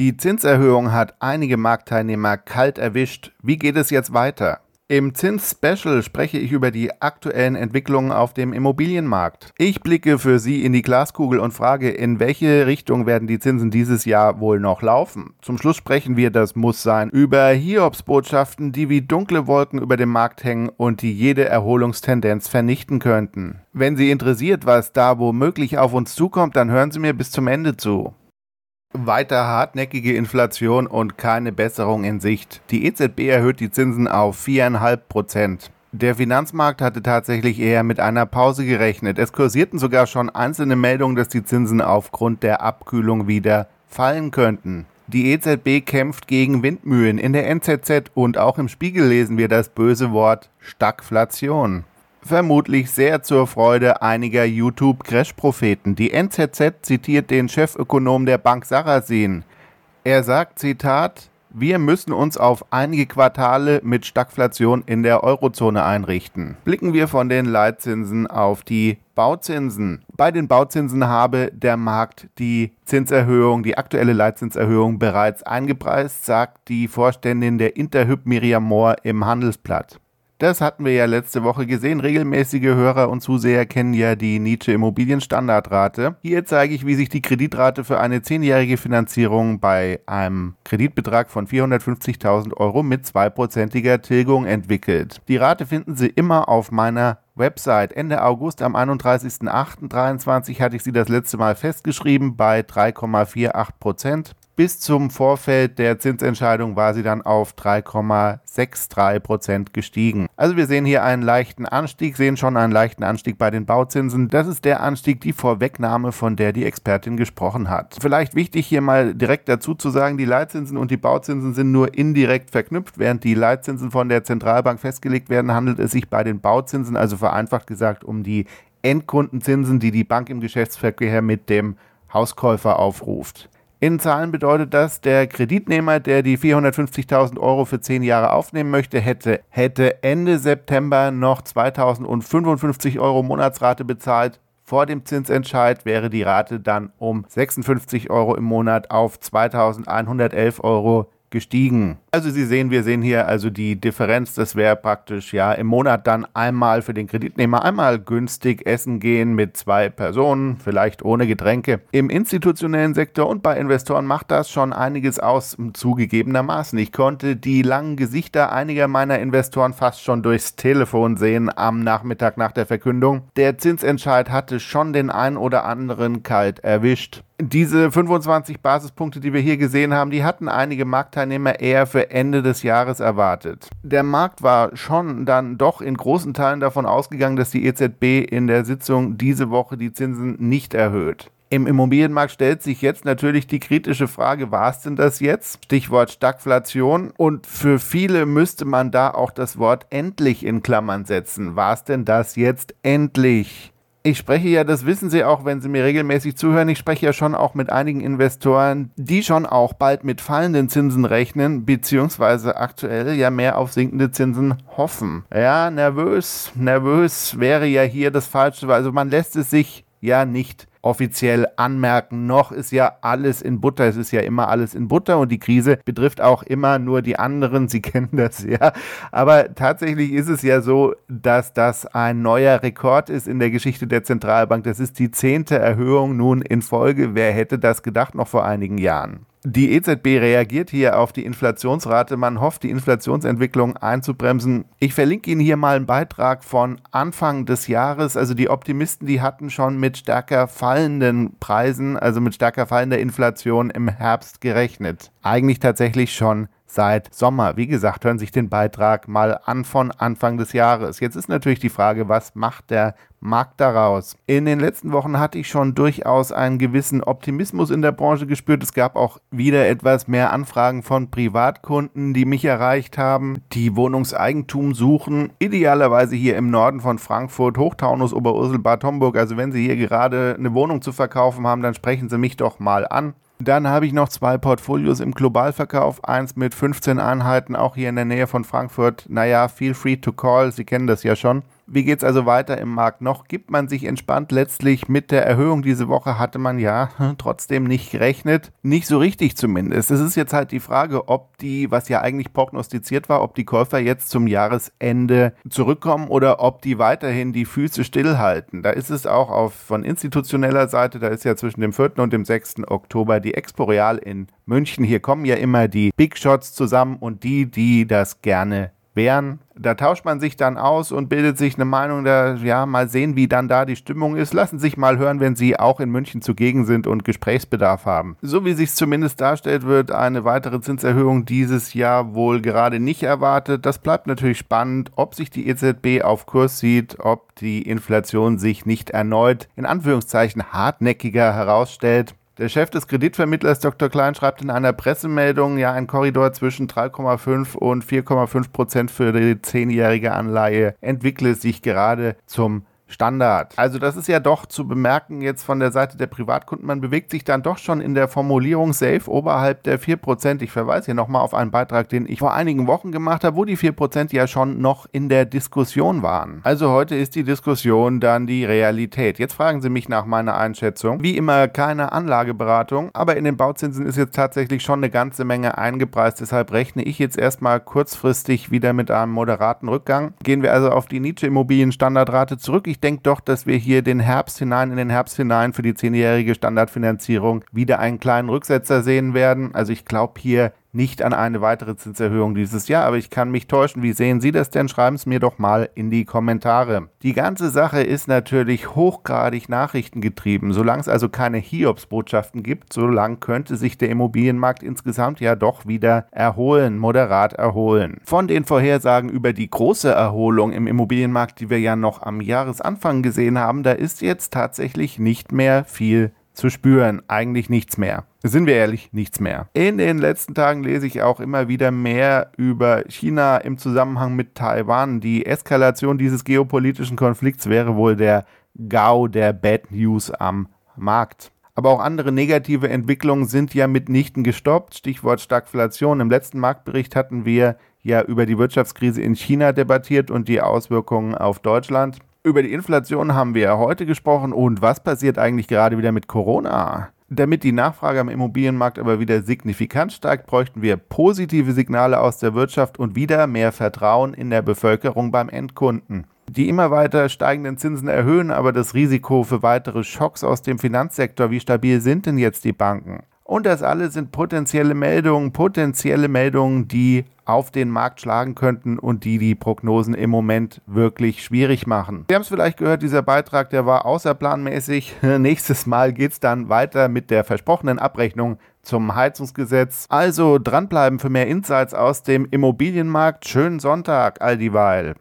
Die Zinserhöhung hat einige Marktteilnehmer kalt erwischt. Wie geht es jetzt weiter? Im Zins-Special spreche ich über die aktuellen Entwicklungen auf dem Immobilienmarkt. Ich blicke für Sie in die Glaskugel und frage, in welche Richtung werden die Zinsen dieses Jahr wohl noch laufen? Zum Schluss sprechen wir, das muss sein, über Hiobsbotschaften, die wie dunkle Wolken über dem Markt hängen und die jede Erholungstendenz vernichten könnten. Wenn Sie interessiert, was da womöglich auf uns zukommt, dann hören Sie mir bis zum Ende zu. Weiter hartnäckige Inflation und keine Besserung in Sicht. Die EZB erhöht die Zinsen auf 4,5 Prozent. Der Finanzmarkt hatte tatsächlich eher mit einer Pause gerechnet. Es kursierten sogar schon einzelne Meldungen, dass die Zinsen aufgrund der Abkühlung wieder fallen könnten. Die EZB kämpft gegen Windmühlen. In der NZZ und auch im Spiegel lesen wir das böse Wort Stagflation vermutlich sehr zur Freude einiger YouTube-Crash-Propheten. Die NZZ zitiert den Chefökonom der Bank Sarasin. Er sagt, Zitat, wir müssen uns auf einige Quartale mit Stagflation in der Eurozone einrichten. Blicken wir von den Leitzinsen auf die Bauzinsen. Bei den Bauzinsen habe der Markt die Zinserhöhung, die aktuelle Leitzinserhöhung bereits eingepreist, sagt die Vorständin der Interhyp Miriam Mohr im Handelsblatt. Das hatten wir ja letzte Woche gesehen. Regelmäßige Hörer und Zuseher kennen ja die Nietzsche Immobilienstandardrate. Hier zeige ich, wie sich die Kreditrate für eine zehnjährige Finanzierung bei einem Kreditbetrag von 450.000 Euro mit zweiprozentiger Tilgung entwickelt. Die Rate finden Sie immer auf meiner Website. Ende August am 31.08.23 hatte ich sie das letzte Mal festgeschrieben bei 3,48 Prozent. Bis zum Vorfeld der Zinsentscheidung war sie dann auf 3,63 Prozent gestiegen. Also wir sehen hier einen leichten Anstieg, sehen schon einen leichten Anstieg bei den Bauzinsen. Das ist der Anstieg, die Vorwegnahme, von der die Expertin gesprochen hat. Vielleicht wichtig hier mal direkt dazu zu sagen, die Leitzinsen und die Bauzinsen sind nur indirekt verknüpft. Während die Leitzinsen von der Zentralbank festgelegt werden, handelt es sich bei den Bauzinsen, also vereinfacht gesagt, um die Endkundenzinsen, die die Bank im Geschäftsverkehr mit dem Hauskäufer aufruft. In Zahlen bedeutet das, der Kreditnehmer, der die 450.000 Euro für 10 Jahre aufnehmen möchte, hätte, hätte Ende September noch 2.055 Euro Monatsrate bezahlt. Vor dem Zinsentscheid wäre die Rate dann um 56 Euro im Monat auf 2.111 Euro gestiegen. Also Sie sehen, wir sehen hier also die Differenz. Das wäre praktisch ja im Monat dann einmal für den Kreditnehmer einmal günstig essen gehen mit zwei Personen, vielleicht ohne Getränke. Im institutionellen Sektor und bei Investoren macht das schon einiges aus, zugegebenermaßen. Ich konnte die langen Gesichter einiger meiner Investoren fast schon durchs Telefon sehen am Nachmittag nach der Verkündung. Der Zinsentscheid hatte schon den ein oder anderen kalt erwischt. Diese 25 Basispunkte, die wir hier gesehen haben, die hatten einige Marktteilnehmer eher für für Ende des Jahres erwartet. Der Markt war schon dann doch in großen Teilen davon ausgegangen, dass die EZB in der Sitzung diese Woche die Zinsen nicht erhöht. Im Immobilienmarkt stellt sich jetzt natürlich die kritische Frage, war es denn das jetzt? Stichwort Stagflation. Und für viele müsste man da auch das Wort endlich in Klammern setzen. War es denn das jetzt endlich? Ich spreche ja, das wissen Sie auch, wenn Sie mir regelmäßig zuhören, ich spreche ja schon auch mit einigen Investoren, die schon auch bald mit fallenden Zinsen rechnen, beziehungsweise aktuell ja mehr auf sinkende Zinsen hoffen. Ja, nervös, nervös wäre ja hier das Falsche, also man lässt es sich ja nicht offiziell anmerken. Noch ist ja alles in Butter. Es ist ja immer alles in Butter und die Krise betrifft auch immer nur die anderen. Sie kennen das ja. Aber tatsächlich ist es ja so, dass das ein neuer Rekord ist in der Geschichte der Zentralbank. Das ist die zehnte Erhöhung nun in Folge. Wer hätte das gedacht noch vor einigen Jahren? Die EZB reagiert hier auf die Inflationsrate. Man hofft, die Inflationsentwicklung einzubremsen. Ich verlinke Ihnen hier mal einen Beitrag von Anfang des Jahres. Also die Optimisten, die hatten schon mit stärker fallenden Preisen, also mit stärker fallender Inflation im Herbst gerechnet. Eigentlich tatsächlich schon seit Sommer. Wie gesagt, hören sich den Beitrag mal an von Anfang des Jahres. Jetzt ist natürlich die Frage, was macht der Markt daraus? In den letzten Wochen hatte ich schon durchaus einen gewissen Optimismus in der Branche gespürt. Es gab auch wieder etwas mehr Anfragen von Privatkunden, die mich erreicht haben, die Wohnungseigentum suchen. Idealerweise hier im Norden von Frankfurt, Hochtaunus, Oberursel, Bad Homburg. Also wenn Sie hier gerade eine Wohnung zu verkaufen haben, dann sprechen Sie mich doch mal an. Dann habe ich noch zwei Portfolios im Globalverkauf. Eins mit 15 Einheiten, auch hier in der Nähe von Frankfurt. Naja, feel free to call, Sie kennen das ja schon. Wie geht es also weiter im Markt? Noch gibt man sich entspannt. Letztlich mit der Erhöhung diese Woche hatte man ja trotzdem nicht gerechnet. Nicht so richtig zumindest. Es ist jetzt halt die Frage, ob die, was ja eigentlich prognostiziert war, ob die Käufer jetzt zum Jahresende zurückkommen oder ob die weiterhin die Füße stillhalten. Da ist es auch auf, von institutioneller Seite, da ist ja zwischen dem 4. und dem 6. Oktober die Expo Real in München. Hier kommen ja immer die Big Shots zusammen und die, die das gerne wären. Da tauscht man sich dann aus und bildet sich eine Meinung, da ja, mal sehen, wie dann da die Stimmung ist. Lassen sich mal hören, wenn Sie auch in München zugegen sind und Gesprächsbedarf haben. So wie sich zumindest darstellt, wird eine weitere Zinserhöhung dieses Jahr wohl gerade nicht erwartet. Das bleibt natürlich spannend, ob sich die EZB auf Kurs sieht, ob die Inflation sich nicht erneut in Anführungszeichen hartnäckiger herausstellt. Der Chef des Kreditvermittlers Dr. Klein schreibt in einer Pressemeldung, ja, ein Korridor zwischen 3,5 und 4,5 Prozent für die zehnjährige Anleihe entwickle sich gerade zum Standard. Also das ist ja doch zu bemerken jetzt von der Seite der Privatkunden. Man bewegt sich dann doch schon in der Formulierung safe oberhalb der 4%. Ich verweise hier nochmal auf einen Beitrag, den ich vor einigen Wochen gemacht habe, wo die 4% ja schon noch in der Diskussion waren. Also heute ist die Diskussion dann die Realität. Jetzt fragen Sie mich nach meiner Einschätzung. Wie immer keine Anlageberatung, aber in den Bauzinsen ist jetzt tatsächlich schon eine ganze Menge eingepreist. Deshalb rechne ich jetzt erstmal kurzfristig wieder mit einem moderaten Rückgang. Gehen wir also auf die Nietzsche Immobilien Standardrate zurück. Ich ich denke doch, dass wir hier den Herbst hinein, in den Herbst hinein für die zehnjährige Standardfinanzierung wieder einen kleinen Rücksetzer sehen werden. Also ich glaube hier nicht an eine weitere Zinserhöhung dieses Jahr, aber ich kann mich täuschen. Wie sehen Sie das denn? Schreiben es mir doch mal in die Kommentare. Die ganze Sache ist natürlich hochgradig nachrichtengetrieben. Solange es also keine Hiobsbotschaften gibt, solange könnte sich der Immobilienmarkt insgesamt ja doch wieder erholen, moderat erholen. Von den Vorhersagen über die große Erholung im Immobilienmarkt, die wir ja noch am Jahresanfang gesehen haben, da ist jetzt tatsächlich nicht mehr viel zu spüren. Eigentlich nichts mehr. Sind wir ehrlich, nichts mehr. In den letzten Tagen lese ich auch immer wieder mehr über China im Zusammenhang mit Taiwan. Die Eskalation dieses geopolitischen Konflikts wäre wohl der GAU der Bad News am Markt. Aber auch andere negative Entwicklungen sind ja mitnichten gestoppt. Stichwort Stagflation. Im letzten Marktbericht hatten wir ja über die Wirtschaftskrise in China debattiert und die Auswirkungen auf Deutschland. Über die Inflation haben wir ja heute gesprochen und was passiert eigentlich gerade wieder mit Corona? Damit die Nachfrage am Immobilienmarkt aber wieder signifikant steigt, bräuchten wir positive Signale aus der Wirtschaft und wieder mehr Vertrauen in der Bevölkerung beim Endkunden. Die immer weiter steigenden Zinsen erhöhen aber das Risiko für weitere Schocks aus dem Finanzsektor. Wie stabil sind denn jetzt die Banken? Und das alles sind potenzielle Meldungen, potenzielle Meldungen, die auf den Markt schlagen könnten und die die Prognosen im Moment wirklich schwierig machen. Sie haben es vielleicht gehört, dieser Beitrag, der war außerplanmäßig. Nächstes Mal geht es dann weiter mit der versprochenen Abrechnung zum Heizungsgesetz. Also dranbleiben für mehr Insights aus dem Immobilienmarkt. Schönen Sonntag all dieweil.